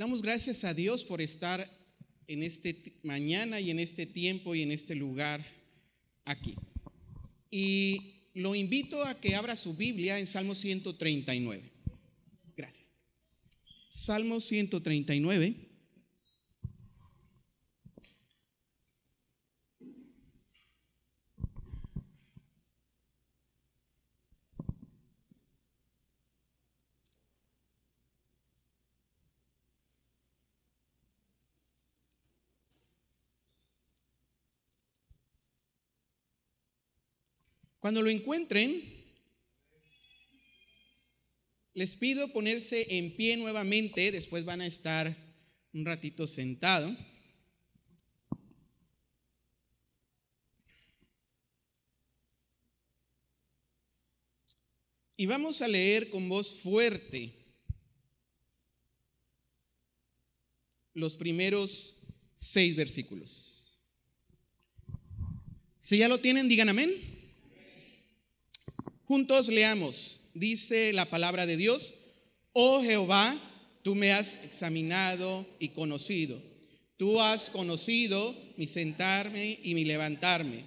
Damos gracias a Dios por estar en este mañana y en este tiempo y en este lugar aquí. Y lo invito a que abra su Biblia en Salmo 139. Gracias. Salmo 139. Cuando lo encuentren, les pido ponerse en pie nuevamente, después van a estar un ratito sentado. Y vamos a leer con voz fuerte los primeros seis versículos. Si ya lo tienen, digan amén. Juntos leamos, dice la palabra de Dios, oh Jehová, tú me has examinado y conocido. Tú has conocido mi sentarme y mi levantarme.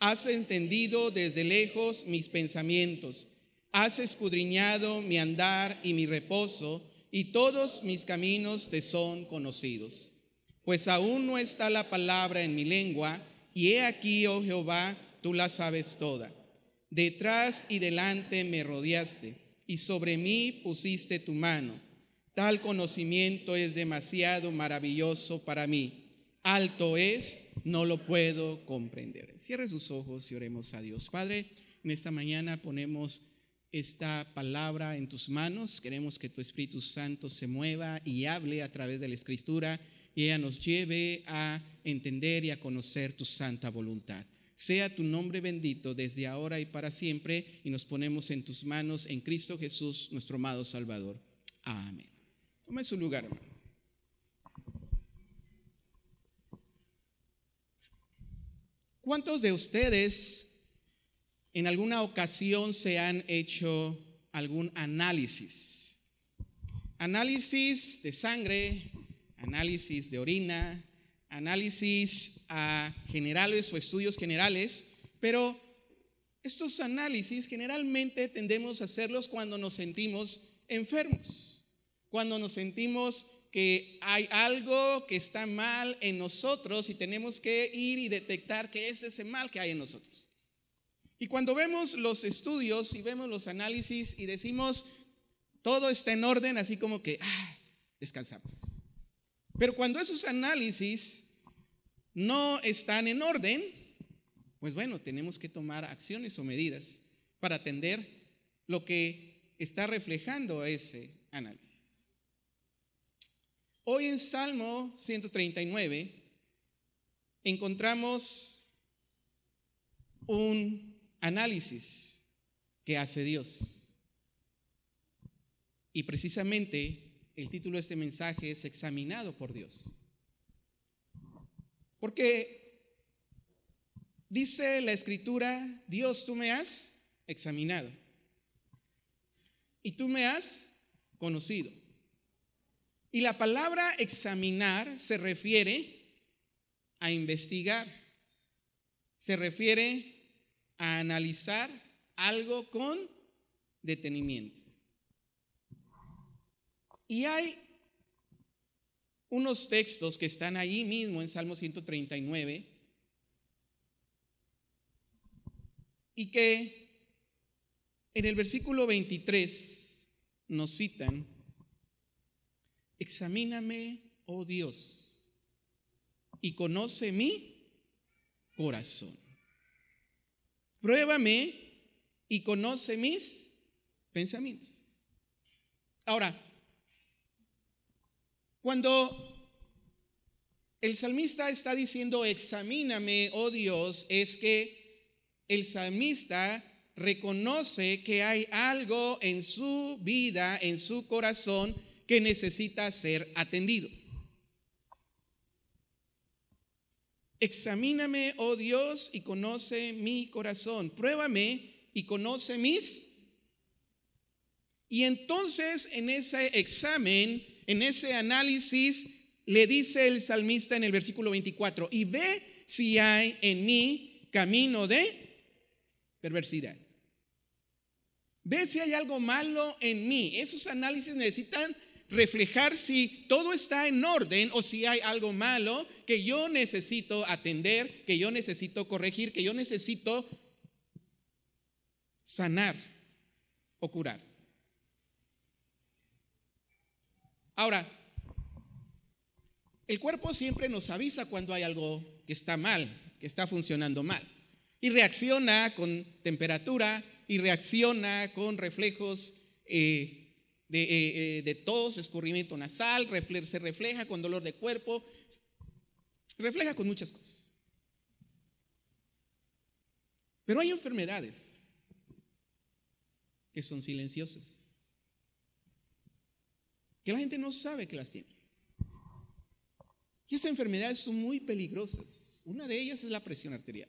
Has entendido desde lejos mis pensamientos. Has escudriñado mi andar y mi reposo, y todos mis caminos te son conocidos. Pues aún no está la palabra en mi lengua, y he aquí, oh Jehová, tú la sabes toda. Detrás y delante me rodeaste y sobre mí pusiste tu mano. Tal conocimiento es demasiado maravilloso para mí. Alto es, no lo puedo comprender. Cierre sus ojos y oremos a Dios. Padre, en esta mañana ponemos esta palabra en tus manos. Queremos que tu Espíritu Santo se mueva y hable a través de la Escritura y ella nos lleve a entender y a conocer tu santa voluntad. Sea tu nombre bendito desde ahora y para siempre y nos ponemos en tus manos en Cristo Jesús, nuestro amado Salvador. Amén. Tome su lugar, hermano. ¿Cuántos de ustedes en alguna ocasión se han hecho algún análisis? Análisis de sangre, análisis de orina, análisis generales o estudios generales, pero estos análisis generalmente tendemos a hacerlos cuando nos sentimos enfermos, cuando nos sentimos que hay algo que está mal en nosotros y tenemos que ir y detectar que es ese mal que hay en nosotros. Y cuando vemos los estudios y vemos los análisis y decimos, todo está en orden, así como que, ah, descansamos. Pero cuando esos análisis no están en orden, pues bueno, tenemos que tomar acciones o medidas para atender lo que está reflejando ese análisis. Hoy en Salmo 139 encontramos un análisis que hace Dios. Y precisamente el título de este mensaje es Examinado por Dios. Porque dice la escritura, Dios, tú me has examinado y tú me has conocido. Y la palabra examinar se refiere a investigar, se refiere a analizar algo con detenimiento. Y hay unos textos que están ahí mismo en Salmo 139 y que en el versículo 23 nos citan, examíname, oh Dios, y conoce mi corazón. Pruébame y conoce mis pensamientos. Ahora, cuando el salmista está diciendo, examíname, oh Dios, es que el salmista reconoce que hay algo en su vida, en su corazón, que necesita ser atendido. Examíname, oh Dios, y conoce mi corazón. Pruébame y conoce mis. Y entonces en ese examen En ese análisis le dice el salmista en el versículo 24, y ve si hay en mí camino de perversidad. Ve si hay algo malo en mí. Esos análisis necesitan reflejar si todo está en orden o si hay algo malo que yo necesito atender, que yo necesito corregir, que yo necesito sanar o curar. Ahora, el cuerpo siempre nos avisa cuando hay algo que está mal, que está funcionando mal. Y reacciona con temperatura y reacciona con reflejos eh, de, eh, eh, de, tos, escurrimiento nasal, se refleja con dolor de cuerpo, refleja con muchas cosas. Pero hay enfermedades que son silenciosas, que la gente no sabe que las tiene. Y esas enfermedades son muy peligrosas. Una de ellas es la presión arterial.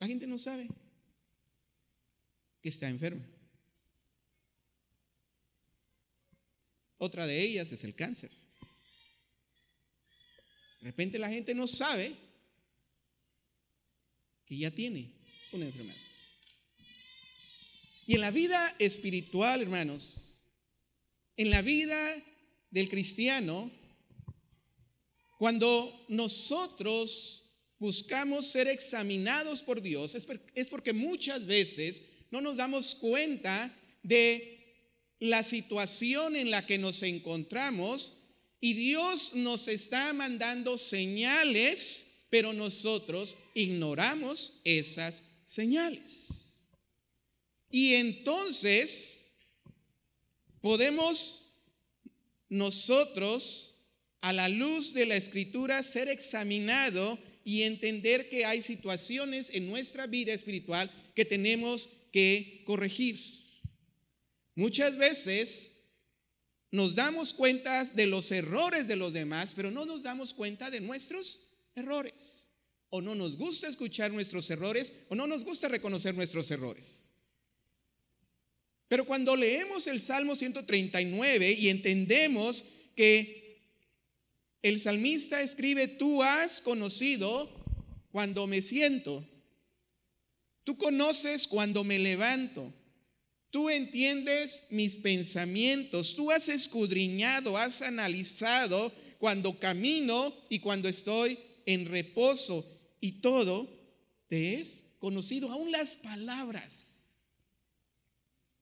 La gente no sabe que está enferma. Otra de ellas es el cáncer. De repente la gente no sabe que ya tiene una enfermedad. Y en la vida espiritual, hermanos, en la vida del cristiano, cuando nosotros buscamos ser examinados por Dios, es porque muchas veces no nos damos cuenta de la situación en la que nos encontramos y Dios nos está mandando señales, pero nosotros ignoramos esas señales. Y entonces podemos nosotros, a la luz de la escritura, ser examinado y entender que hay situaciones en nuestra vida espiritual que tenemos que corregir. Muchas veces nos damos cuenta de los errores de los demás, pero no nos damos cuenta de nuestros errores. O no nos gusta escuchar nuestros errores, o no nos gusta reconocer nuestros errores. Pero cuando leemos el Salmo 139 y entendemos que el salmista escribe, tú has conocido cuando me siento, tú conoces cuando me levanto, tú entiendes mis pensamientos, tú has escudriñado, has analizado cuando camino y cuando estoy en reposo. Y todo te es conocido, aún las palabras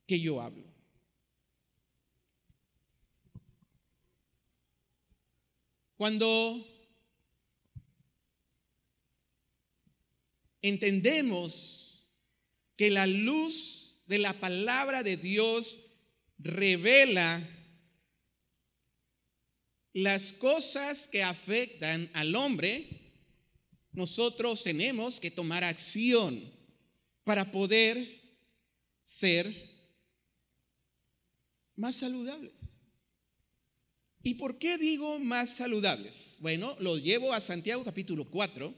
que yo hablo. Cuando entendemos que la luz de la palabra de Dios revela las cosas que afectan al hombre, nosotros tenemos que tomar acción para poder ser más saludables. ¿Y por qué digo más saludables? Bueno, lo llevo a Santiago capítulo 4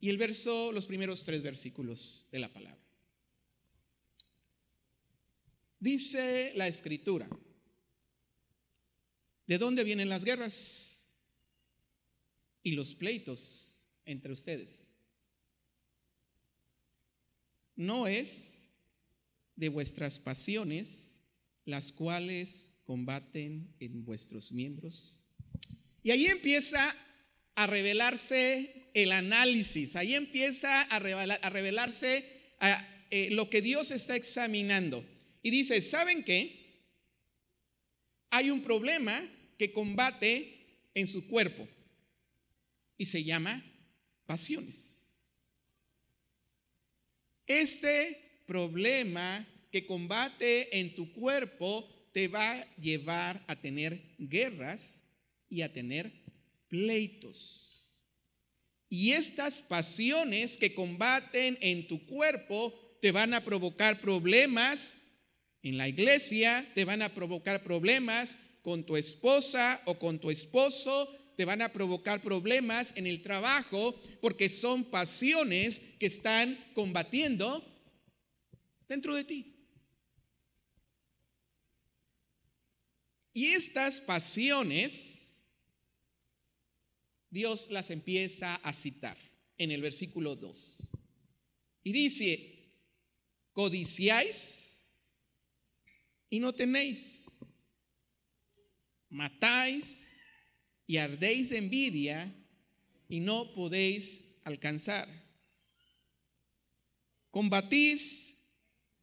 y el verso, los primeros tres versículos de la palabra. Dice la escritura, ¿de dónde vienen las guerras y los pleitos entre ustedes? No es de vuestras pasiones, las cuales combaten en vuestros miembros. Y ahí empieza a revelarse el análisis, ahí empieza a, revelarse eh, lo que Dios está examinando. Y dice, ¿saben qué? Hay un problema que combate en su cuerpo y se llama pasiones. Este problema que combate en tu cuerpo te va a llevar a tener guerras y a tener pleitos. Y estas pasiones que combaten en tu cuerpo te van a provocar problemas en la iglesia, te van a provocar problemas con tu esposa o con tu esposo, te van a provocar problemas en el trabajo porque son pasiones que están combatiendo dentro de ti. Y estas pasiones, Dios las empieza a citar en el versículo 2. Y dice, codiciáis y no tenéis, matáis y ardéis de envidia y no podéis alcanzar. Combatís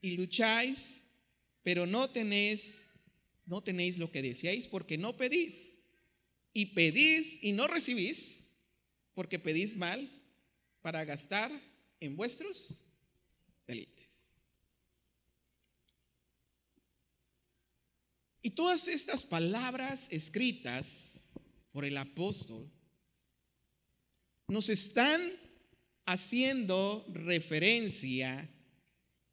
y lucháis, pero no tenéis no tenéis lo que deseáis porque no pedís. Y pedís y no recibís porque pedís mal para gastar en vuestros delites. Y todas estas palabras escritas por el apóstol nos están haciendo referencia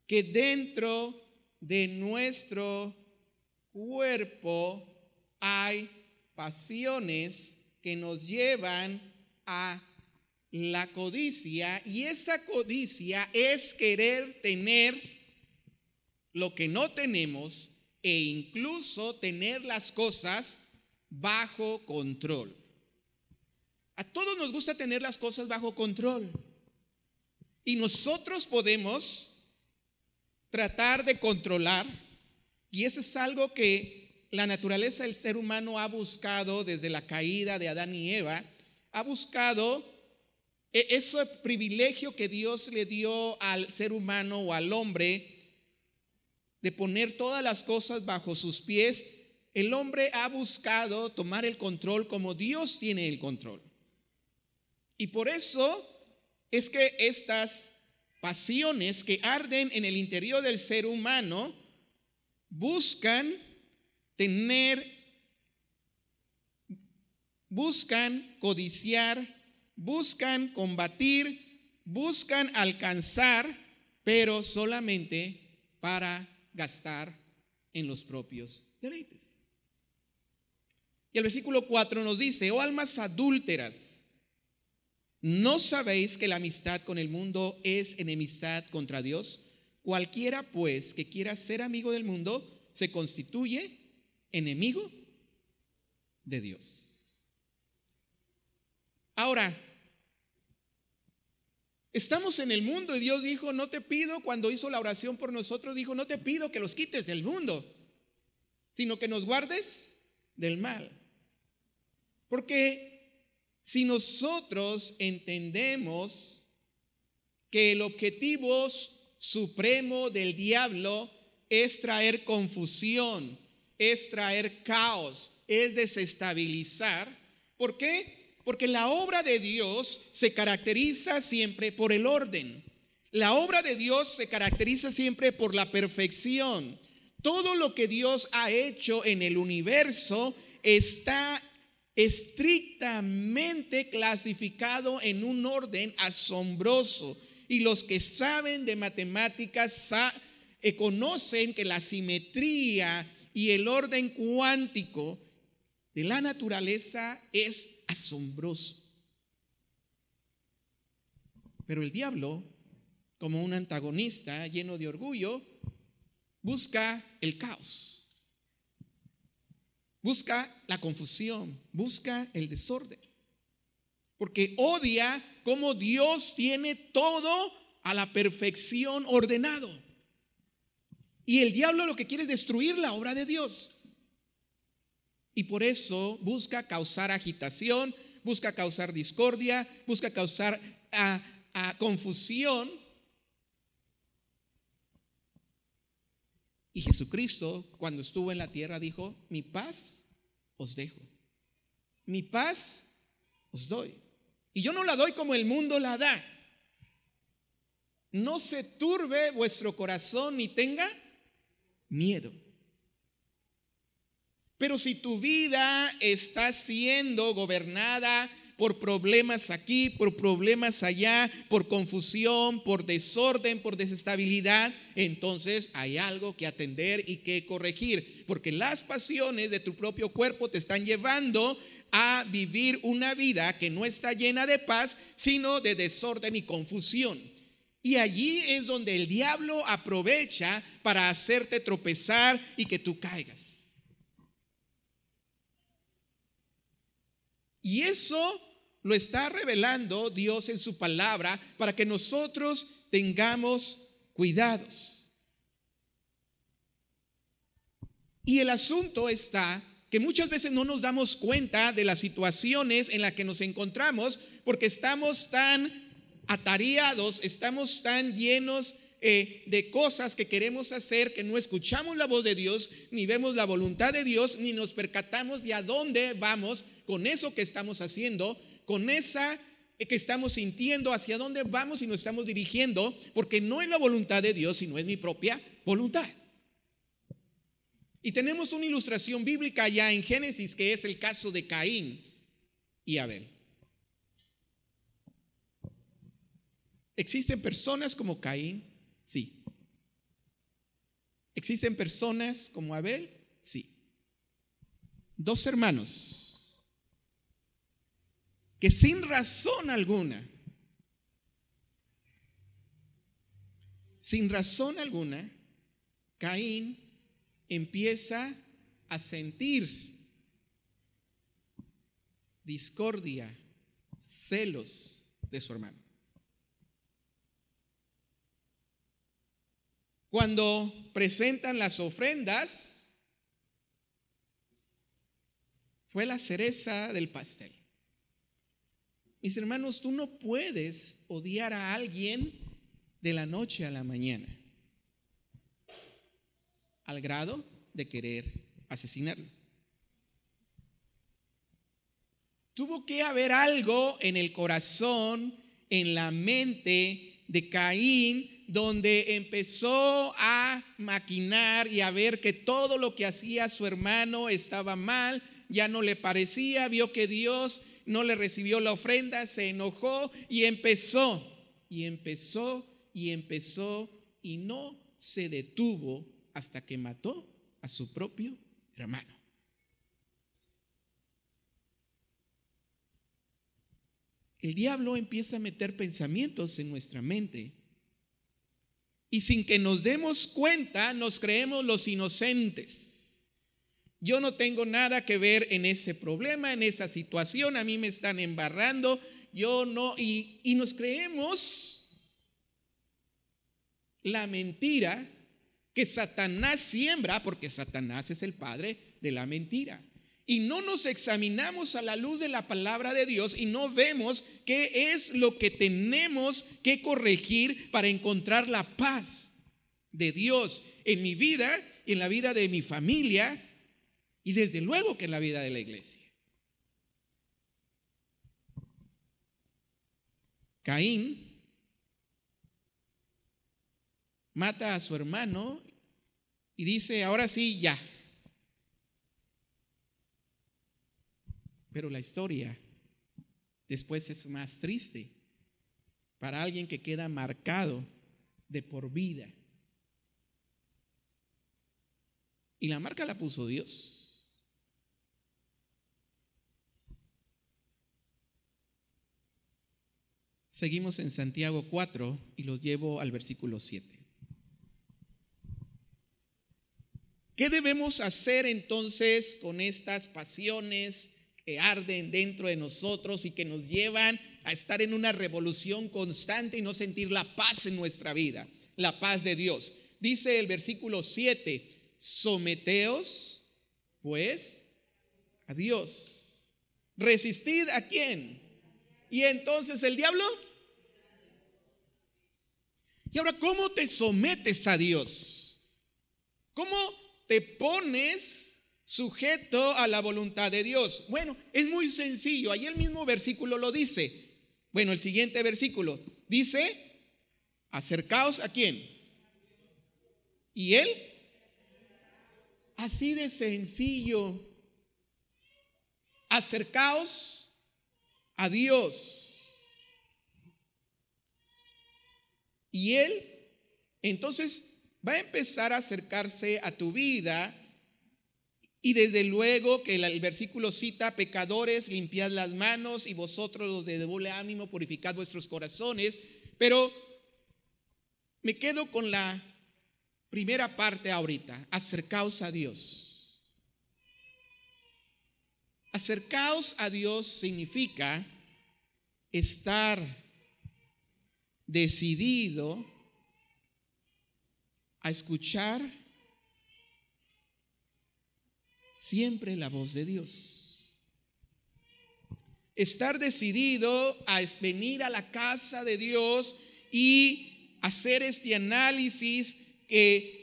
que dentro de nuestro cuerpo hay pasiones que nos llevan a la codicia y esa codicia es querer tener lo que no tenemos e incluso tener las cosas bajo control. A todos nos gusta tener las cosas bajo control. Y nosotros podemos tratar de controlar y eso es algo que la naturaleza del ser humano ha buscado desde la caída de Adán y Eva. Ha buscado e-, ese privilegio que Dios le dio al ser humano o al hombre de poner todas las cosas bajo sus pies. El hombre ha buscado tomar el control como Dios tiene el control. Y por eso es que estas pasiones que arden en el interior del ser humano, buscan tener, buscan codiciar, buscan combatir, buscan alcanzar, pero solamente para gastar en los propios deleites. Y el versículo 4 nos dice, oh almas adúlteras, ¿no sabéis que la amistad con el mundo es enemistad contra Dios? Cualquiera pues que quiera ser amigo del mundo se constituye enemigo de Dios. Ahora, estamos en el mundo y Dios dijo, no te pido, cuando hizo la oración por nosotros, dijo, no te pido que los quites del mundo, sino que nos guardes del mal. Porque si nosotros entendemos que el objetivo supremo del diablo es traer confusión, es traer caos, es desestabilizar. ¿Por qué? Porque la obra de Dios se caracteriza siempre por el orden. La obra de Dios se caracteriza siempre por la perfección. Todo lo que Dios ha hecho en el universo está estrictamente clasificado en un orden asombroso. Y los que saben de matemáticas eh, conocen que la simetría y el orden cuántico de la naturaleza es asombroso. Pero el diablo, como un antagonista lleno de orgullo, busca el caos, busca la confusión, busca el desorden, porque odia cómo Dios tiene todo a la perfección ordenado. Y el diablo lo que quiere es destruir la obra de Dios. Y por eso busca causar agitación, busca causar discordia, busca causar a, confusión. Y Jesucristo, cuando estuvo en la tierra, dijo, mi paz os dejo, mi paz os doy. Y yo no la doy como el mundo la da. No se turbe vuestro corazón ni tenga miedo. Pero si tu vida está siendo gobernada por problemas aquí, por problemas allá, por confusión, por desorden, por desestabilidad, entonces hay algo que atender y que corregir, porque las pasiones de tu propio cuerpo te están llevando a vivir una vida que no está llena de paz, sino de desorden y confusión. Y allí es donde el diablo aprovecha para hacerte tropezar y que tú caigas. Y eso lo está revelando Dios en su palabra para que nosotros tengamos cuidados. Y el asunto está que muchas veces no nos damos cuenta de las situaciones en las que nos encontramos porque estamos tan atareados, estamos tan llenos eh, de cosas que queremos hacer que no escuchamos la voz de Dios, ni vemos la voluntad de Dios, ni nos percatamos de a dónde vamos con eso que estamos haciendo, con esa que estamos sintiendo, hacia dónde vamos y nos estamos dirigiendo, porque no es la voluntad de Dios, sino es mi propia voluntad. Y tenemos una ilustración bíblica ya en Génesis, que es el caso de Caín y Abel. ¿Existen personas como Caín? Sí. ¿Existen personas como Abel? Sí. Dos hermanos que sin razón alguna, sin razón alguna, Caín empieza a sentir discordia, celos de su hermano. Cuando presentan las ofrendas, fue la cereza del pastel. Mis hermanos, tú no puedes odiar a alguien de la noche a la mañana, al grado de querer asesinarlo. Tuvo que haber algo en el corazón, en la mente de Caín, donde empezó a maquinar y a ver que todo lo que hacía su hermano estaba mal, ya no le parecía, vio que Dios no le recibió la ofrenda, se enojó y empezó, y empezó, y empezó, y no se detuvo hasta que mató a su propio hermano. El diablo empieza a meter pensamientos en nuestra mente y sin que nos demos cuenta nos creemos los inocentes. Yo no tengo nada que ver en ese problema, en esa situación, a mí me están embarrando, yo no, y, y nos creemos la mentira que Satanás siembra, porque Satanás es el padre de la mentira. Y no nos examinamos a la luz de la palabra de Dios y no vemos qué es lo que tenemos que corregir para encontrar la paz de Dios en mi vida y en la vida de mi familia y desde luego que en la vida de la iglesia. Caín mata a su hermano y dice, ahora sí, ya, Pero la historia después es más triste para alguien que queda marcado de por vida. Y la marca la puso Dios. Seguimos en Santiago 4 y los llevo al versículo 7. ¿Qué debemos hacer entonces con estas pasiones, que arden dentro de nosotros y que nos llevan a estar en una revolución constante y no sentir la paz en nuestra vida, la paz de Dios. Dice el versículo 7, someteos pues a Dios. ¿Resistid a quién? Y entonces el diablo. Y ahora, ¿cómo te sometes a Dios? ¿Cómo te pones sujeto a la voluntad de Dios. Bueno, es muy sencillo. Ahí el mismo versículo lo dice. Bueno, el siguiente versículo dice, acercaos a quién. ¿Y él? Así de sencillo. Acercaos a Dios. Y él, entonces, va a empezar a acercarse a tu vida y desde luego que el, versículo cita, pecadores, limpiad las manos y vosotros los de doble ánimo, purificad vuestros corazones. Pero me quedo con la primera parte ahorita, acercaos a Dios. Acercaos a Dios significa estar decidido a escuchar siempre la voz de Dios. Estar decidido a venir a la casa de Dios y hacer este análisis que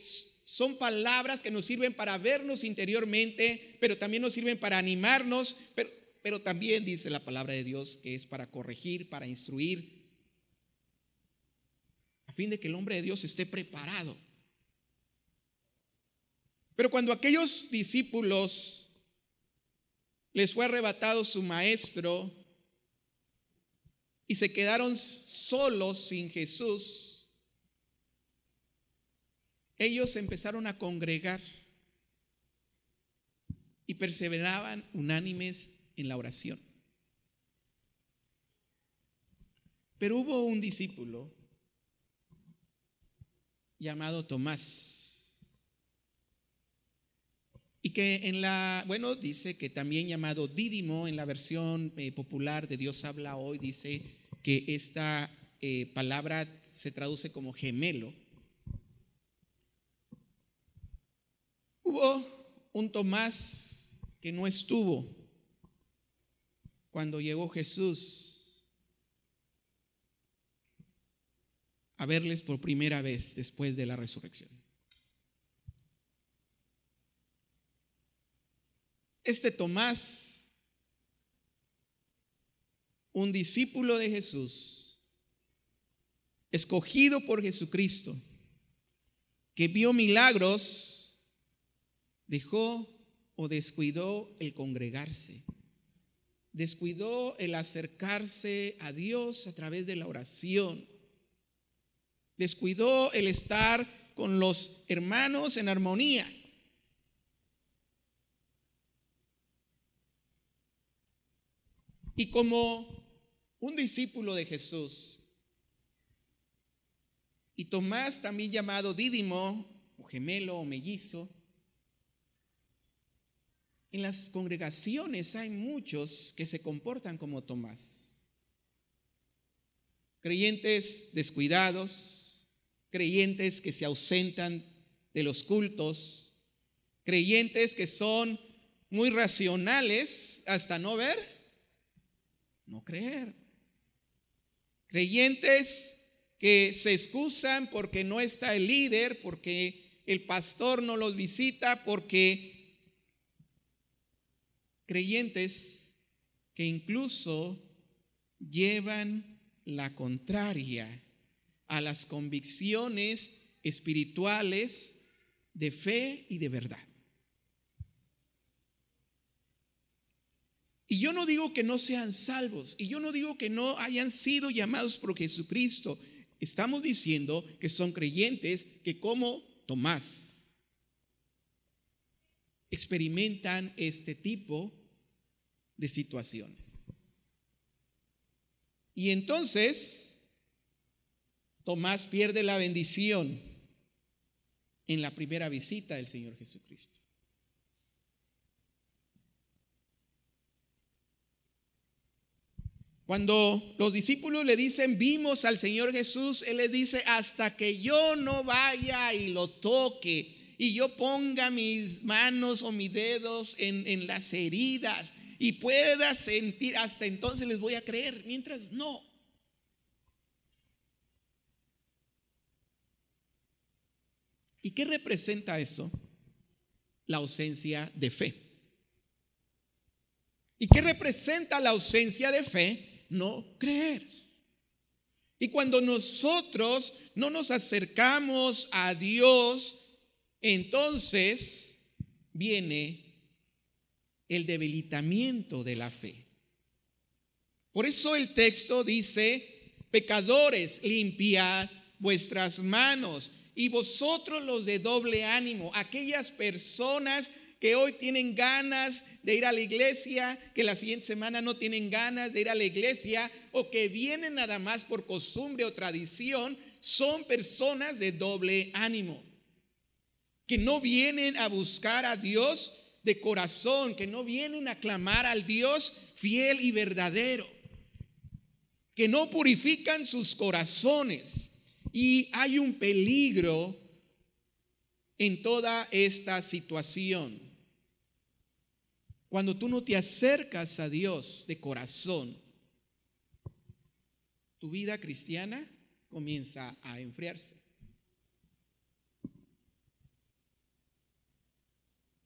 son palabras que nos sirven para vernos interiormente, pero también nos sirven para animarnos, pero, también dice la palabra de Dios que es para corregir, para instruir, a fin de que el hombre de Dios esté preparado. Pero cuando aquellos discípulos les fue arrebatado su maestro y se quedaron solos sin Jesús, ellos empezaron a congregar y perseveraban unánimes en la oración. Pero hubo un discípulo llamado Tomás y que en la, bueno, dice que también llamado Dídimo, en la versión eh, popular de Dios habla hoy, dice que esta eh, palabra se traduce como gemelo. Hubo un Tomás que no estuvo cuando llegó Jesús a verles por primera vez después de la resurrección. Este Tomás, un discípulo de Jesús, escogido por Jesucristo, que vio milagros, dejó o descuidó el congregarse, descuidó el acercarse a Dios a través de la oración, descuidó el estar con los hermanos en armonía. Y como un discípulo de Jesús, y Tomás también llamado Dídimo, o gemelo o mellizo, en las congregaciones hay muchos que se comportan como Tomás. Creyentes descuidados, creyentes que se ausentan de los cultos, creyentes que son muy racionales hasta no ver no creer. Creyentes que se excusan porque no está el líder, porque el pastor no los visita, porque creyentes que incluso llevan la contraria a las convicciones espirituales de fe y de verdad. Y yo no digo que no sean salvos, y yo no digo que no hayan sido llamados por Jesucristo. Estamos diciendo que son creyentes que como Tomás experimentan este tipo de situaciones. Y entonces Tomás pierde la bendición en la primera visita del Señor Jesucristo. Cuando los discípulos le dicen, vimos al Señor Jesús, Él les dice, hasta que yo no vaya y lo toque y yo ponga mis manos o mis dedos en, en las heridas y pueda sentir, hasta entonces les voy a creer, mientras no. ¿Y qué representa eso? La ausencia de fe. ¿Y qué representa la ausencia de fe? no creer. Y cuando nosotros no nos acercamos a Dios, entonces viene el debilitamiento de la fe. Por eso el texto dice, pecadores, limpiad vuestras manos. Y vosotros los de doble ánimo, aquellas personas que hoy tienen ganas de ir a la iglesia, que la siguiente semana no tienen ganas de ir a la iglesia o que vienen nada más por costumbre o tradición, son personas de doble ánimo, que no vienen a buscar a Dios de corazón, que no vienen a clamar al Dios fiel y verdadero, que no purifican sus corazones. Y hay un peligro en toda esta situación. Cuando tú no te acercas a Dios de corazón, tu vida cristiana comienza a enfriarse.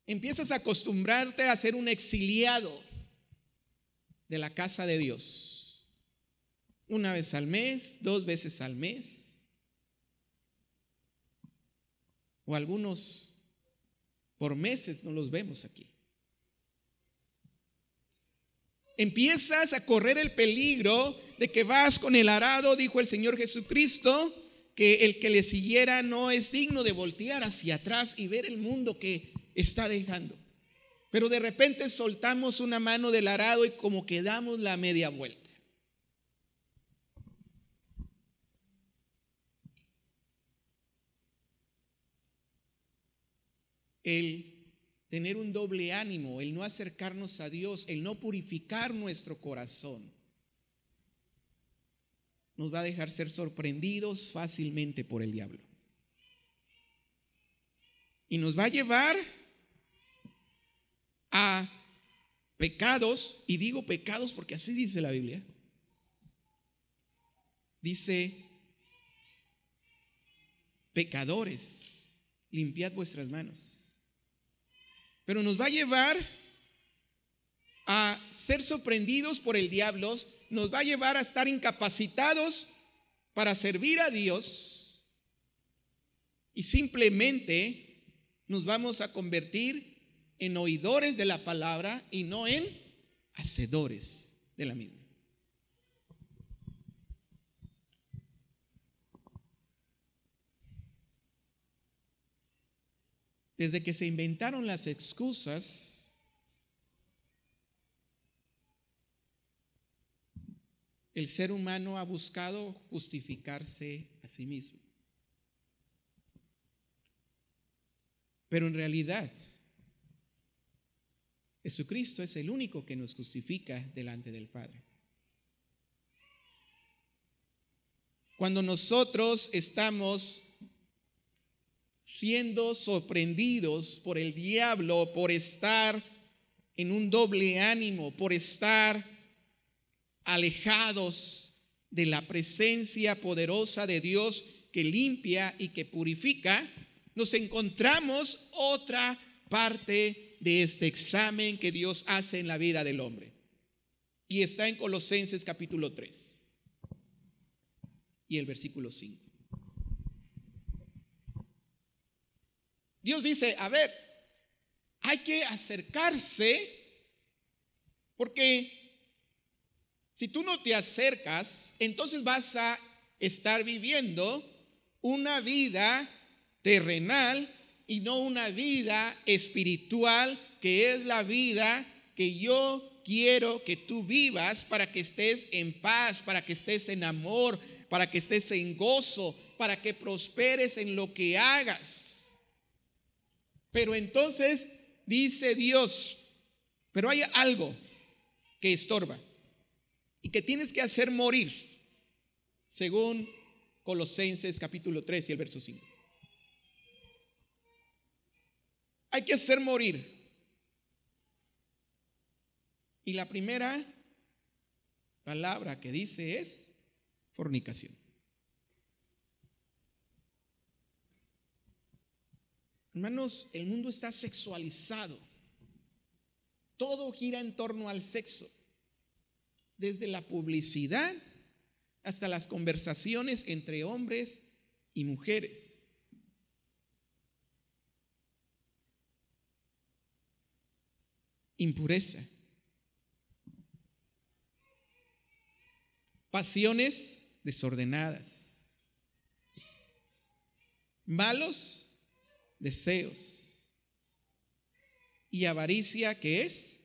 Empiezas a acostumbrarte a ser un exiliado de la casa de Dios. Una vez al mes, dos veces al mes. O algunos por meses no los vemos aquí. Empiezas a correr el peligro de que vas con el arado, dijo el Señor Jesucristo, que el que le siguiera no es digno de voltear hacia atrás y ver el mundo que está dejando. Pero de repente soltamos una mano del arado y como que damos la media vuelta. El tener un doble ánimo, el no acercarnos a Dios, el no purificar nuestro corazón, nos va a dejar ser sorprendidos fácilmente por el diablo. Y nos va a llevar a pecados, y digo pecados porque así dice la Biblia, dice, pecadores, limpiad vuestras manos. Pero nos va a llevar a ser sorprendidos por el diablo, nos va a llevar a estar incapacitados para servir a Dios y simplemente nos vamos a convertir en oidores de la palabra y no en hacedores de la misma. Desde que se inventaron las excusas, el ser humano ha buscado justificarse a sí mismo. Pero en realidad, Jesucristo es el único que nos justifica delante del Padre. Cuando nosotros estamos siendo sorprendidos por el diablo, por estar en un doble ánimo, por estar alejados de la presencia poderosa de Dios que limpia y que purifica, nos encontramos otra parte de este examen que Dios hace en la vida del hombre. Y está en Colosenses capítulo 3 y el versículo 5. Dios dice, a ver, hay que acercarse porque si tú no te acercas, entonces vas a estar viviendo una vida terrenal y no una vida espiritual que es la vida que yo quiero que tú vivas para que estés en paz, para que estés en amor, para que estés en gozo, para que prosperes en lo que hagas. Pero entonces dice Dios, pero hay algo que estorba y que tienes que hacer morir, según Colosenses capítulo 3 y el verso 5. Hay que hacer morir. Y la primera palabra que dice es fornicación. Hermanos, el mundo está sexualizado. Todo gira en torno al sexo. Desde la publicidad hasta las conversaciones entre hombres y mujeres. Impureza, pasiones desordenadas, malos deseos. Y avaricia que es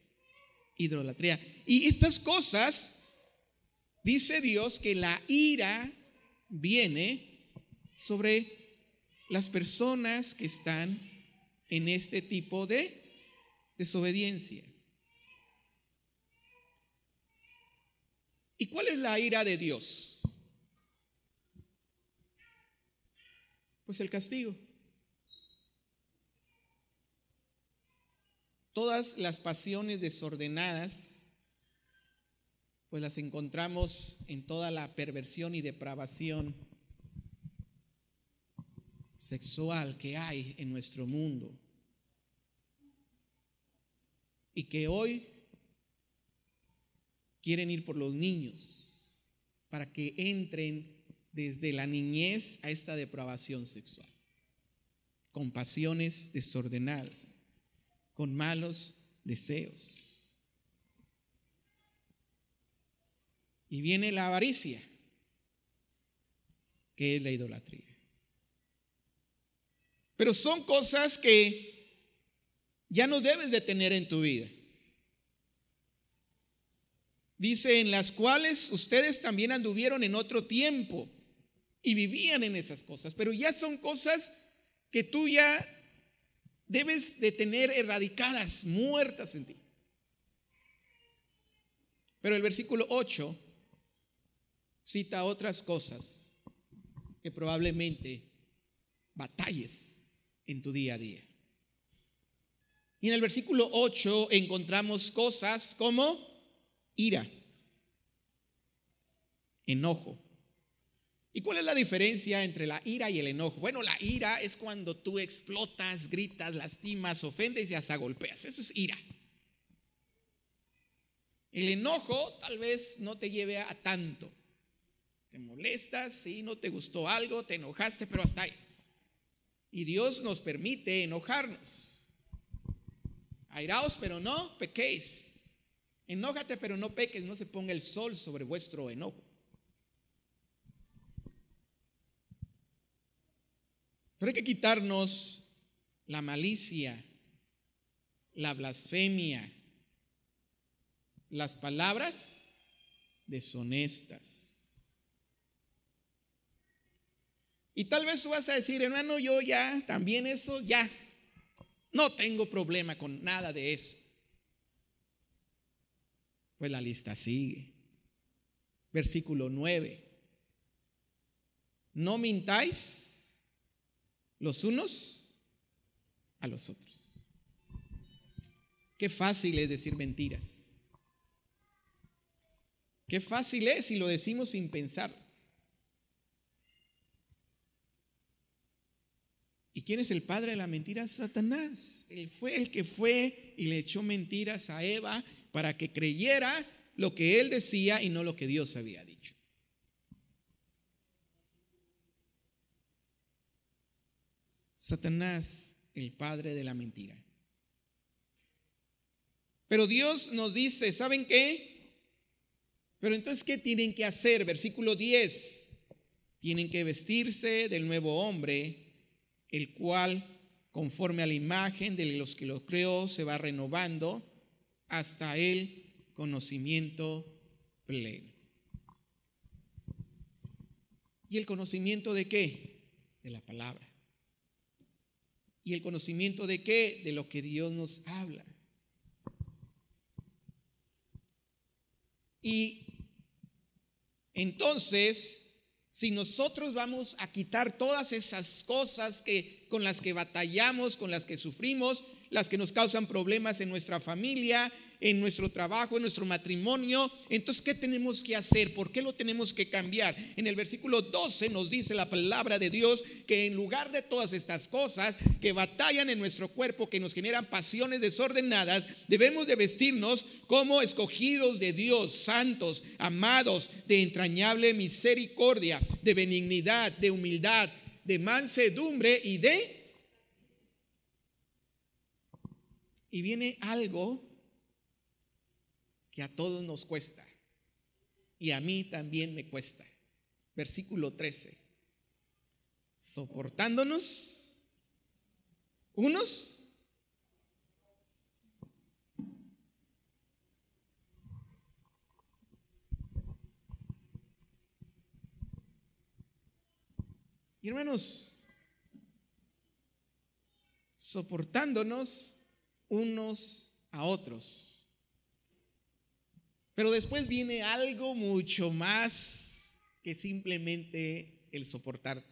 idolatría. Y estas cosas, dice Dios que la ira viene sobre las personas que están en este tipo de desobediencia. ¿Y cuál es la ira de Dios? Pues el castigo. Todas las pasiones desordenadas, pues las encontramos en toda la perversión y depravación sexual que hay en nuestro mundo. Y que hoy quieren ir por los niños para que entren desde la niñez a esta depravación sexual, con pasiones desordenadas con malos deseos. Y viene la avaricia, que es la idolatría. Pero son cosas que ya no debes de tener en tu vida. Dice, en las cuales ustedes también anduvieron en otro tiempo y vivían en esas cosas, pero ya son cosas que tú ya debes de tener erradicadas, muertas en ti. Pero el versículo 8 cita otras cosas que probablemente batalles en tu día a día. Y en el versículo 8 encontramos cosas como ira, enojo, ¿Y cuál es la diferencia entre la ira y el enojo? Bueno, la ira es cuando tú explotas, gritas, lastimas, ofendes y hasta golpeas. Eso es ira. El enojo tal vez no te lleve a tanto. Te molestas, sí, no te gustó algo, te enojaste, pero hasta ahí. Y Dios nos permite enojarnos. Airaos, pero no pequéis. Enójate, pero no peques, no se ponga el sol sobre vuestro enojo. Pero hay que quitarnos la malicia, la blasfemia, las palabras deshonestas. Y tal vez tú vas a decir, hermano, yo ya, también eso, ya, no tengo problema con nada de eso. Pues la lista sigue. Versículo 9. No mintáis los unos a los otros. Qué fácil es decir mentiras. Qué fácil es si lo decimos sin pensar. ¿Y quién es el padre de la mentira? Satanás. Él fue el que fue y le echó mentiras a Eva para que creyera lo que él decía y no lo que Dios había dicho. Satanás, el padre de la mentira. Pero Dios nos dice, ¿saben qué? Pero entonces, ¿qué tienen que hacer? Versículo 10. Tienen que vestirse del nuevo hombre, el cual, conforme a la imagen de los que lo creó, se va renovando hasta el conocimiento pleno. ¿Y el conocimiento de qué? De la palabra. ¿Y el conocimiento de qué? De lo que Dios nos habla. Y entonces, si nosotros vamos a quitar todas esas cosas que con las que batallamos, con las que sufrimos, las que nos causan problemas en nuestra familia, en nuestro trabajo, en nuestro matrimonio. Entonces, ¿qué tenemos que hacer? ¿Por qué lo tenemos que cambiar? En el versículo 12 nos dice la palabra de Dios que en lugar de todas estas cosas que batallan en nuestro cuerpo, que nos generan pasiones desordenadas, debemos de vestirnos como escogidos de Dios, santos, amados, de entrañable misericordia, de benignidad, de humildad, de mansedumbre y de... Y viene algo que a todos nos cuesta. Y a mí también me cuesta. Versículo 13. Soportándonos unos Y hermanos, soportándonos unos a otros. Pero después viene algo mucho más que simplemente el soportar.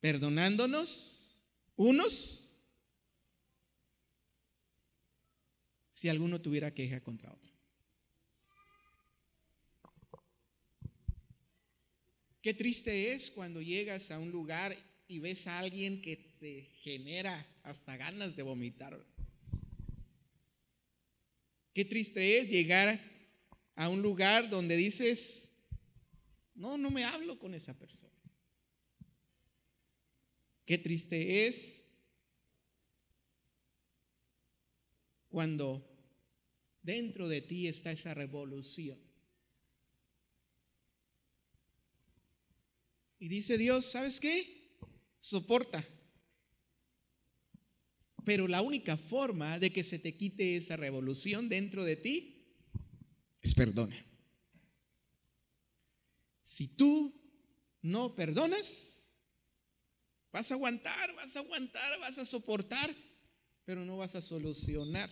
Perdonándonos unos si alguno tuviera queja contra otro. Qué triste es cuando llegas a un lugar y ves a alguien que te genera hasta ganas de vomitar. Qué triste es llegar a un lugar donde dices, no, no me hablo con esa persona. Qué triste es cuando dentro de ti está esa revolución. Y dice Dios, ¿sabes qué? Soporta. Pero la única forma de que se te quite esa revolución dentro de ti es perdona. Si tú no perdonas, vas a aguantar, vas a aguantar, vas a soportar, pero no vas a solucionar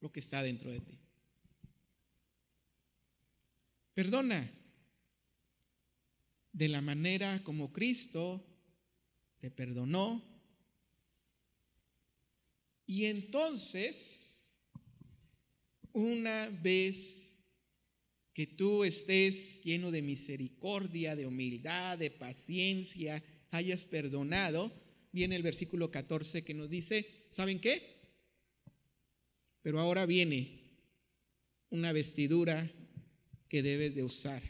lo que está dentro de ti. Perdona de la manera como Cristo te perdonó. Y entonces, una vez que tú estés lleno de misericordia, de humildad, de paciencia, hayas perdonado, viene el versículo 14 que nos dice, ¿saben qué? Pero ahora viene una vestidura que debes de usar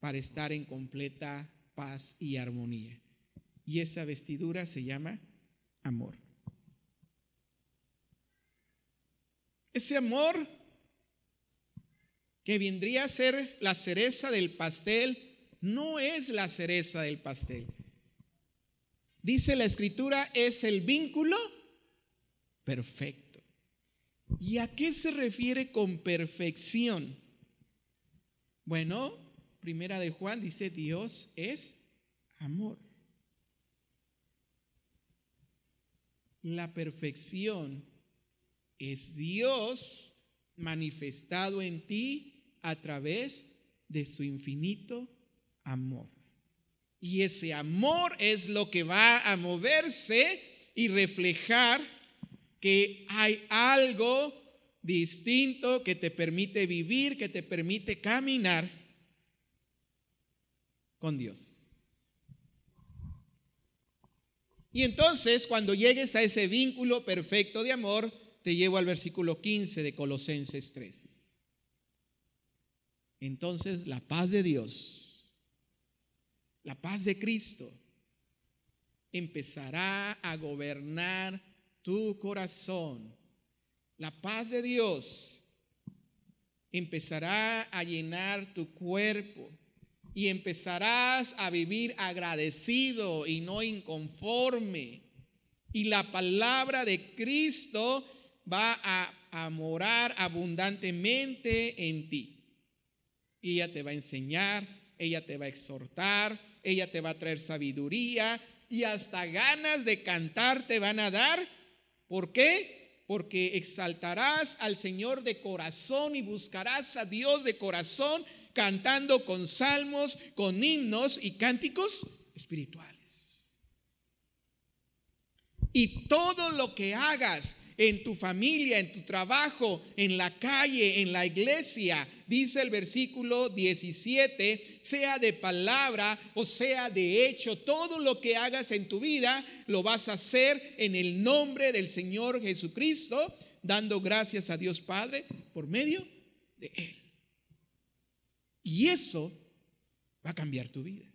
para estar en completa paz y armonía. Y esa vestidura se llama amor. Ese amor que vendría a ser la cereza del pastel, no es la cereza del pastel. Dice la escritura, es el vínculo perfecto. ¿Y a qué se refiere con perfección? Bueno, primera de Juan dice, Dios es amor. La perfección es Dios manifestado en ti a través de su infinito amor. Y ese amor es lo que va a moverse y reflejar que hay algo distinto que te permite vivir, que te permite caminar con Dios. Y entonces, cuando llegues a ese vínculo perfecto de amor, te llevo al versículo 15 de Colosenses 3. Entonces, la paz de Dios, la paz de Cristo, empezará a gobernar tu corazón. La paz de Dios empezará a llenar tu cuerpo y empezarás a vivir agradecido y no inconforme. Y la palabra de Cristo va a, morar abundantemente en ti. Y ella te va a enseñar, ella te va a exhortar, ella te va a traer sabiduría y hasta ganas de cantar te van a dar. ¿Por qué? Porque exaltarás al Señor de corazón y buscarás a Dios de corazón cantando con salmos, con himnos y cánticos espirituales. Y todo lo que hagas en tu familia, en tu trabajo, en la calle, en la iglesia, dice el versículo 17, sea de palabra o sea de hecho, todo lo que hagas en tu vida lo vas a hacer en el nombre del Señor Jesucristo, dando gracias a Dios Padre por medio de Él. Y eso va a cambiar tu vida.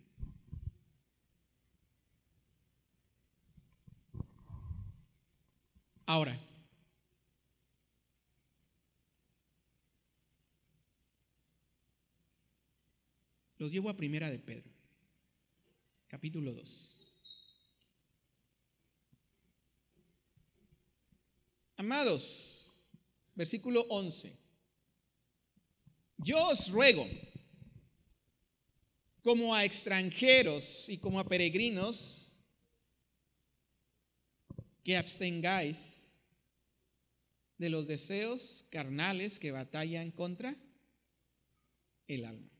Ahora, los llevo a primera de Pedro, capítulo 2. Amados, versículo 11. Yo os ruego como a extranjeros y como a peregrinos, que abstengáis de los deseos carnales que batallan contra el alma.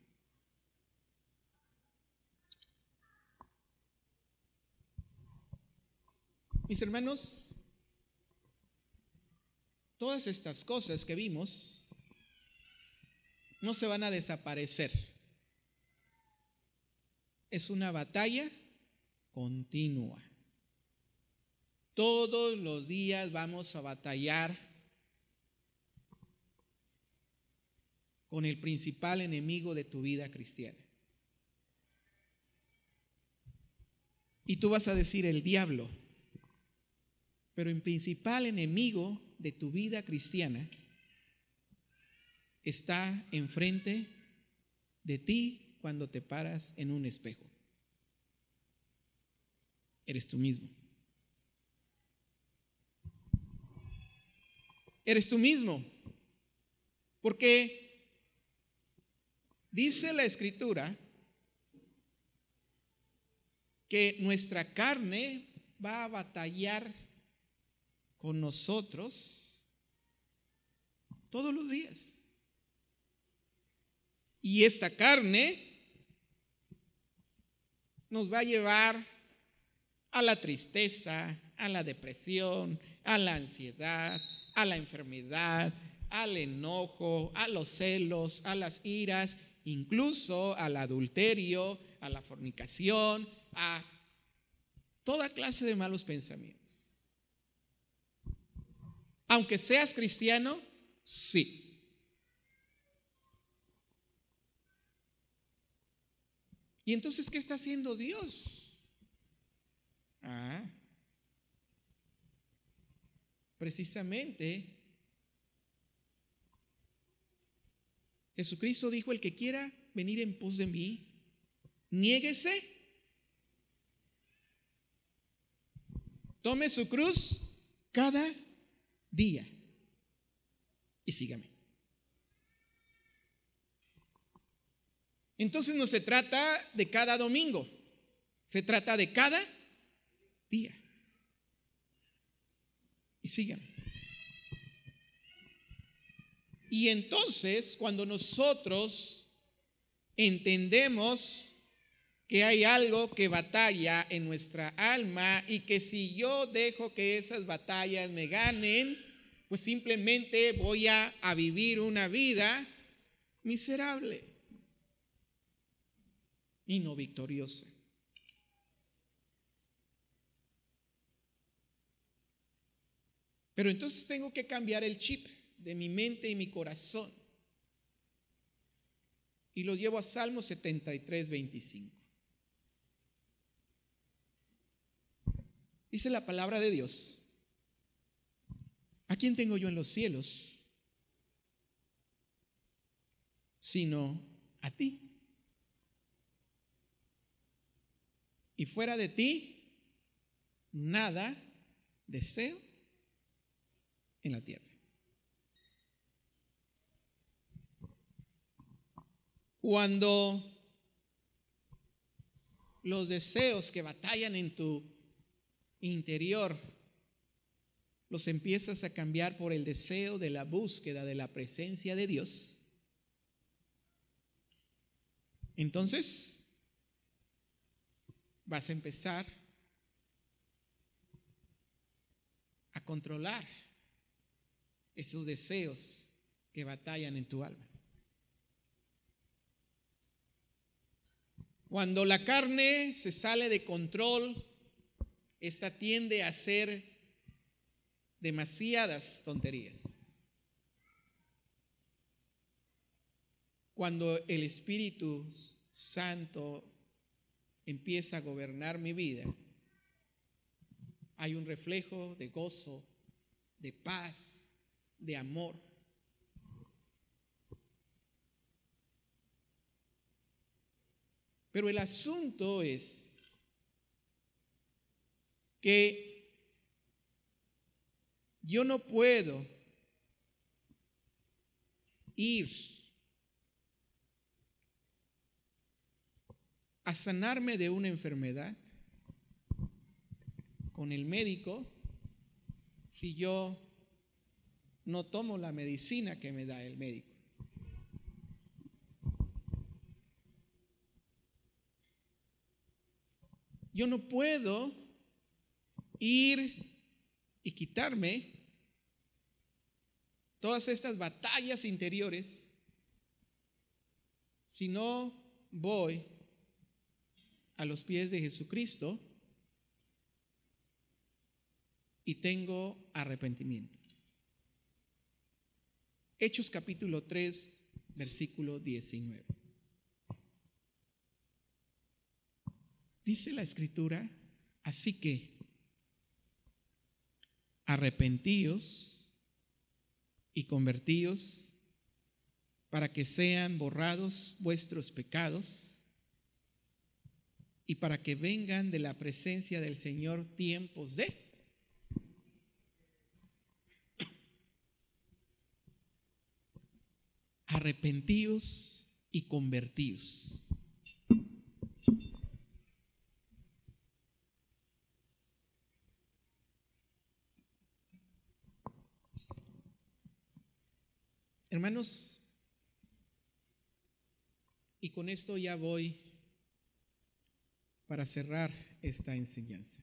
Mis hermanos, todas estas cosas que vimos no se van a desaparecer. Es una batalla continua. Todos los días vamos a batallar con el principal enemigo de tu vida cristiana. Y tú vas a decir el diablo, pero el principal enemigo de tu vida cristiana está enfrente de ti cuando te paras en un espejo. Eres tú mismo. Eres tú mismo. Porque Dice la escritura que nuestra carne va a batallar con nosotros todos los días. Y esta carne nos va a llevar a la tristeza, a la depresión, a la ansiedad, a la enfermedad, al enojo, a los celos, a las iras incluso al adulterio, a la fornicación, a toda clase de malos pensamientos. Aunque seas cristiano, sí. ¿Y entonces qué está haciendo Dios? Ah, precisamente Jesucristo dijo, el que quiera venir en pos de mí, niéguese, tome su cruz cada día y sígame. Entonces no se trata de cada domingo, se trata de cada día. Y sígame. Y entonces, cuando nosotros entendemos que hay algo que batalla en nuestra alma y que si yo dejo que esas batallas me ganen, pues simplemente voy a, vivir una vida miserable y no victoriosa. Pero entonces tengo que cambiar el chip de mi mente y mi corazón. Y lo llevo a Salmo 73, 25. Dice la palabra de Dios. ¿A quién tengo yo en los cielos? Sino a ti. Y fuera de ti, nada deseo en la tierra. Cuando los deseos que batallan en tu interior los empiezas a cambiar por el deseo de la búsqueda de la presencia de Dios, entonces vas a empezar a controlar esos deseos que batallan en tu alma. Cuando la carne se sale de control, esta tiende a hacer demasiadas tonterías. Cuando el Espíritu Santo empieza a gobernar mi vida, hay un reflejo de gozo, de paz, de amor. Pero el asunto es que yo no puedo ir a sanarme de una enfermedad con el médico si yo no tomo la medicina que me da el médico? Yo no puedo ir y quitarme todas estas batallas interiores si no voy a los pies de Jesucristo y tengo arrepentimiento. Hechos capítulo 3, versículo 19. Dice la escritura, así que arrepentíos y convertíos para que sean borrados vuestros pecados y para que vengan de la presencia del Señor tiempos de arrepentíos y convertíos. Hermanos, y con esto ya voy para cerrar esta enseñanza.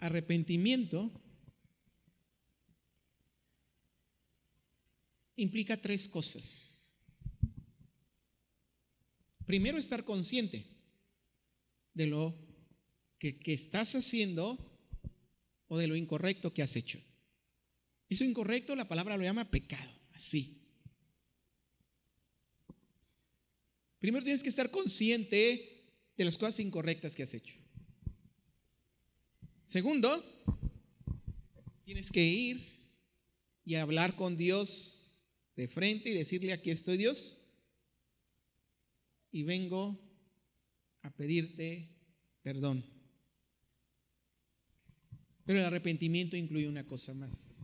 Arrepentimiento implica tres cosas. Primero, estar consciente de lo que, que, estás haciendo o de lo incorrecto que has hecho. Eso incorrecto la palabra lo llama pecado, así. Primero tienes que estar consciente de las cosas incorrectas que has hecho. Segundo, tienes que ir y hablar con Dios de frente y decirle, aquí estoy Dios, y vengo a pedirte perdón. Pero el arrepentimiento incluye una cosa más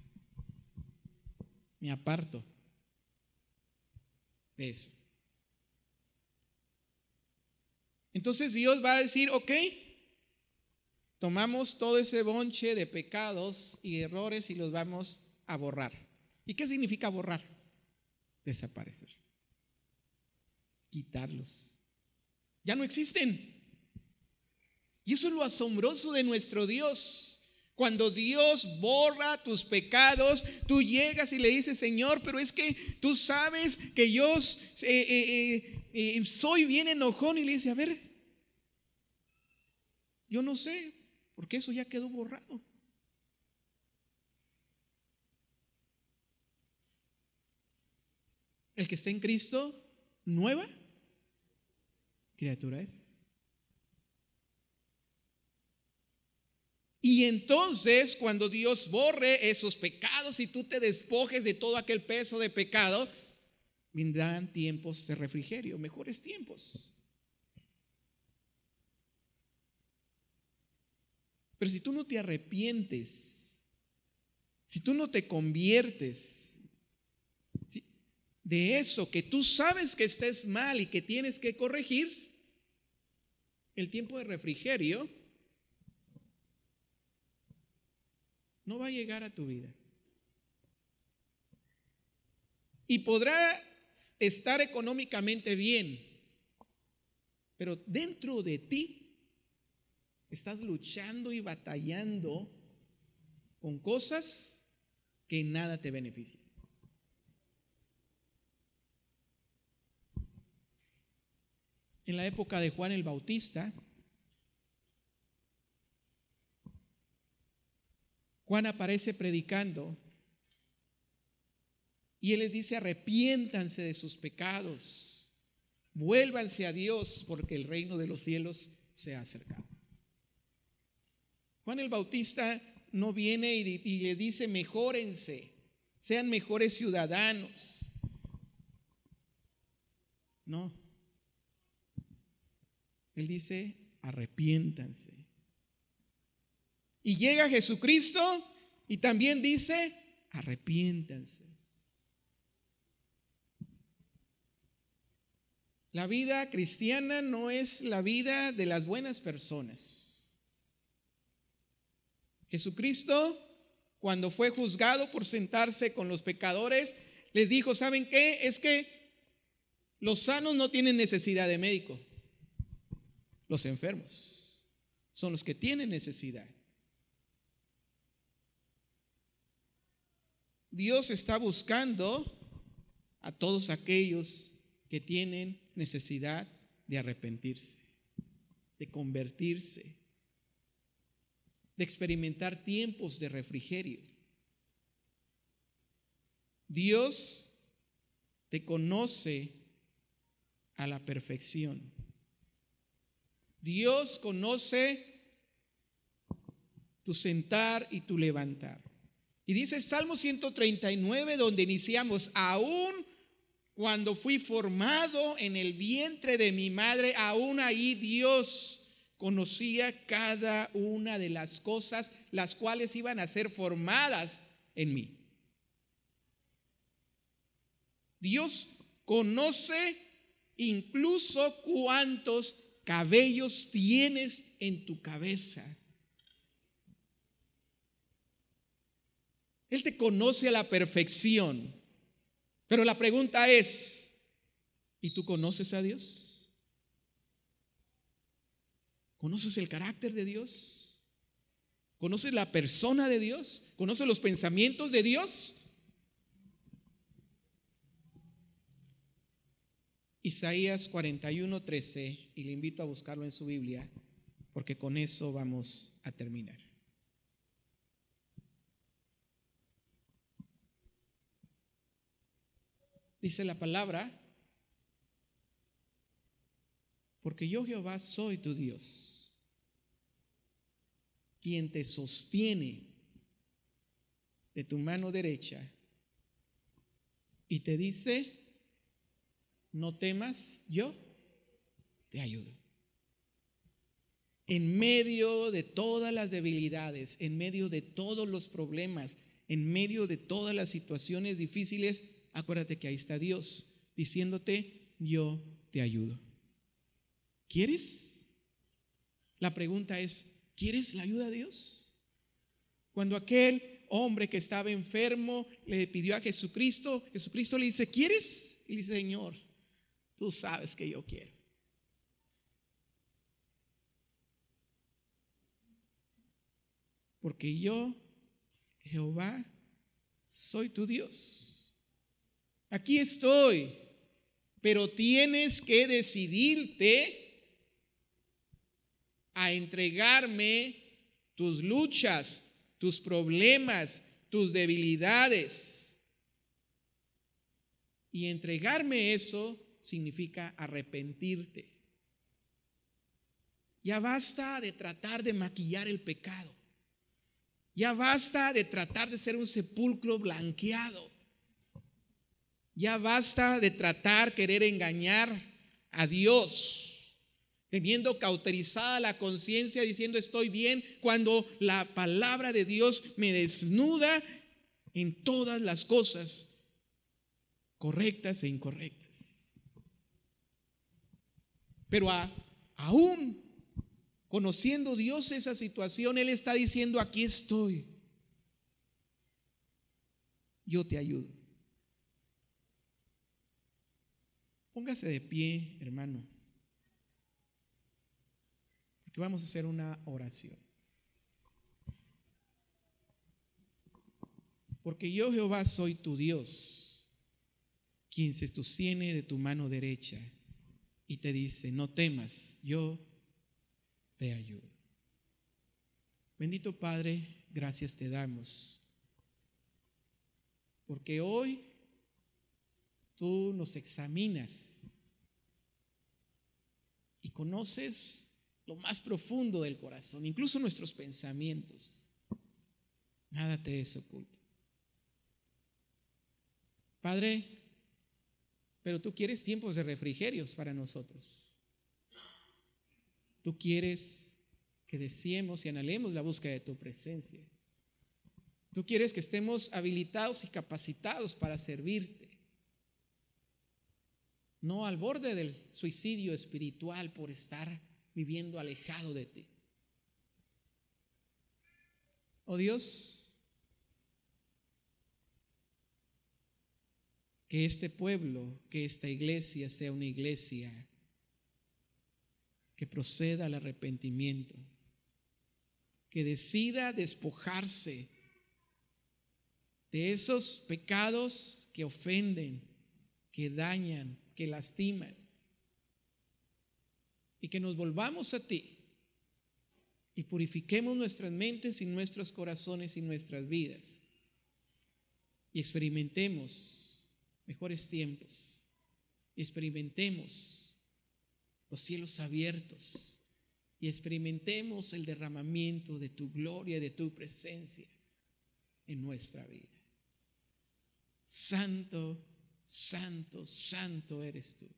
me aparto de eso. Entonces Dios va a decir, ok, tomamos todo ese bonche de pecados y errores y los vamos a borrar. ¿Y qué significa borrar? Desaparecer. Quitarlos. Ya no existen. Y eso es lo asombroso de nuestro Dios. Cuando Dios borra tus pecados, tú llegas y le dices, Señor, pero es que tú sabes que yo eh, eh, eh, soy bien enojón. Y le dice, a ver, yo no sé, porque eso ya quedó borrado. El que está en Cristo, nueva criatura es. Y entonces cuando Dios borre esos pecados y tú te despojes de todo aquel peso de pecado, vendrán tiempos de refrigerio, mejores tiempos. Pero si tú no te arrepientes, si tú no te conviertes de eso que tú sabes que estés mal y que tienes que corregir, el tiempo de refrigerio no va a llegar a tu vida. Y podrá estar económicamente bien, pero dentro de ti estás luchando y batallando con cosas que nada te benefician. En la época de Juan el Bautista, Juan aparece predicando y él les dice, arrepiéntanse de sus pecados, vuélvanse a Dios porque el reino de los cielos se ha acercado. Juan el Bautista no viene y, y le dice, mejórense, sean mejores ciudadanos. No. Él dice, arrepiéntanse. Y llega Jesucristo y también dice, arrepiéntanse. La vida cristiana no es la vida de las buenas personas. Jesucristo, cuando fue juzgado por sentarse con los pecadores, les dijo, ¿saben qué? Es que los sanos no tienen necesidad de médico. Los enfermos son los que tienen necesidad. Dios está buscando a todos aquellos que tienen necesidad de arrepentirse, de convertirse, de experimentar tiempos de refrigerio. Dios te conoce a la perfección. Dios conoce tu sentar y tu levantar. Y dice Salmo 139, donde iniciamos, aún cuando fui formado en el vientre de mi madre, aún ahí Dios conocía cada una de las cosas las cuales iban a ser formadas en mí. Dios conoce incluso cuántos cabellos tienes en tu cabeza. Él te conoce a la perfección. Pero la pregunta es, ¿y tú conoces a Dios? ¿Conoces el carácter de Dios? ¿Conoces la persona de Dios? ¿Conoces los pensamientos de Dios? Isaías 41, 13, y le invito a buscarlo en su Biblia, porque con eso vamos a terminar. Dice la palabra, porque yo Jehová soy tu Dios, quien te sostiene de tu mano derecha y te dice, no temas, yo te ayudo. En medio de todas las debilidades, en medio de todos los problemas, en medio de todas las situaciones difíciles, acuérdate que ahí está Dios diciéndote, yo te ayudo. ¿Quieres? La pregunta es, ¿quieres la ayuda de Dios? Cuando aquel hombre que estaba enfermo le pidió a Jesucristo, Jesucristo le dice, ¿quieres? Y le dice, Señor, tú sabes que yo quiero. Porque yo, Jehová, soy tu Dios aquí estoy, pero tienes que decidirte a entregarme tus luchas, tus problemas, tus debilidades. Y entregarme eso significa arrepentirte. Ya basta de tratar de maquillar el pecado. Ya basta de tratar de ser un sepulcro blanqueado. Ya basta de tratar, querer engañar a Dios, teniendo cauterizada la conciencia diciendo estoy bien, cuando la palabra de Dios me desnuda en todas las cosas correctas e incorrectas. Pero aún conociendo Dios esa situación, Él está diciendo, aquí estoy. Yo te ayudo. Póngase de pie, hermano, porque vamos a hacer una oración. Porque yo Jehová soy tu Dios, quien se sostiene de tu mano derecha y te dice, no temas, yo te ayudo. Bendito Padre, gracias te damos, porque hoy tú nos examinas y conoces lo más profundo del corazón, incluso nuestros pensamientos. Nada te es oculto. Padre, pero tú quieres tiempos de refrigerios para nosotros. Tú quieres que deseemos y anhelemos la búsqueda de tu presencia. Tú quieres que estemos habilitados y capacitados para servirte no al borde del suicidio espiritual por estar viviendo alejado de ti. Oh Dios, que este pueblo, que esta iglesia sea una iglesia que proceda al arrepentimiento, que decida despojarse de esos pecados que ofenden, que dañan, que lastiman, y que nos volvamos a ti y purifiquemos nuestras mentes y nuestros corazones y nuestras vidas. Y experimentemos mejores tiempos. Y experimentemos los cielos abiertos. Y experimentemos el derramamiento de tu gloria, de tu presencia en nuestra vida. Santo, santo, santo eres tú.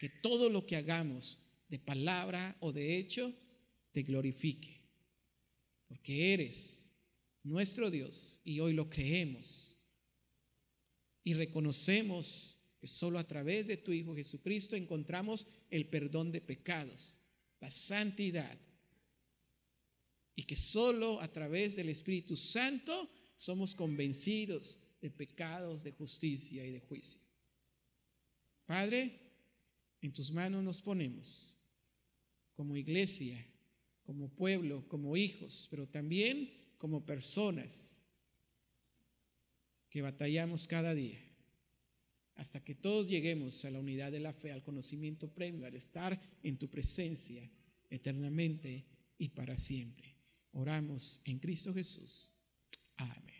Que todo lo que hagamos de palabra o de hecho te glorifique, porque eres nuestro Dios y hoy lo creemos. Y reconocemos que solo a través de tu Hijo Jesucristo encontramos el perdón de pecados, la santidad, y que solo a través del Espíritu Santo somos convencidos de pecados, de justicia y de juicio. Padre, en tus manos nos ponemos como iglesia como pueblo, como hijos, pero también como personas que batallamos cada día hasta que todos lleguemos a la unidad de la fe, al conocimiento premio, al estar en tu presencia eternamente y para siempre. Oramos en Cristo Jesús. Amén.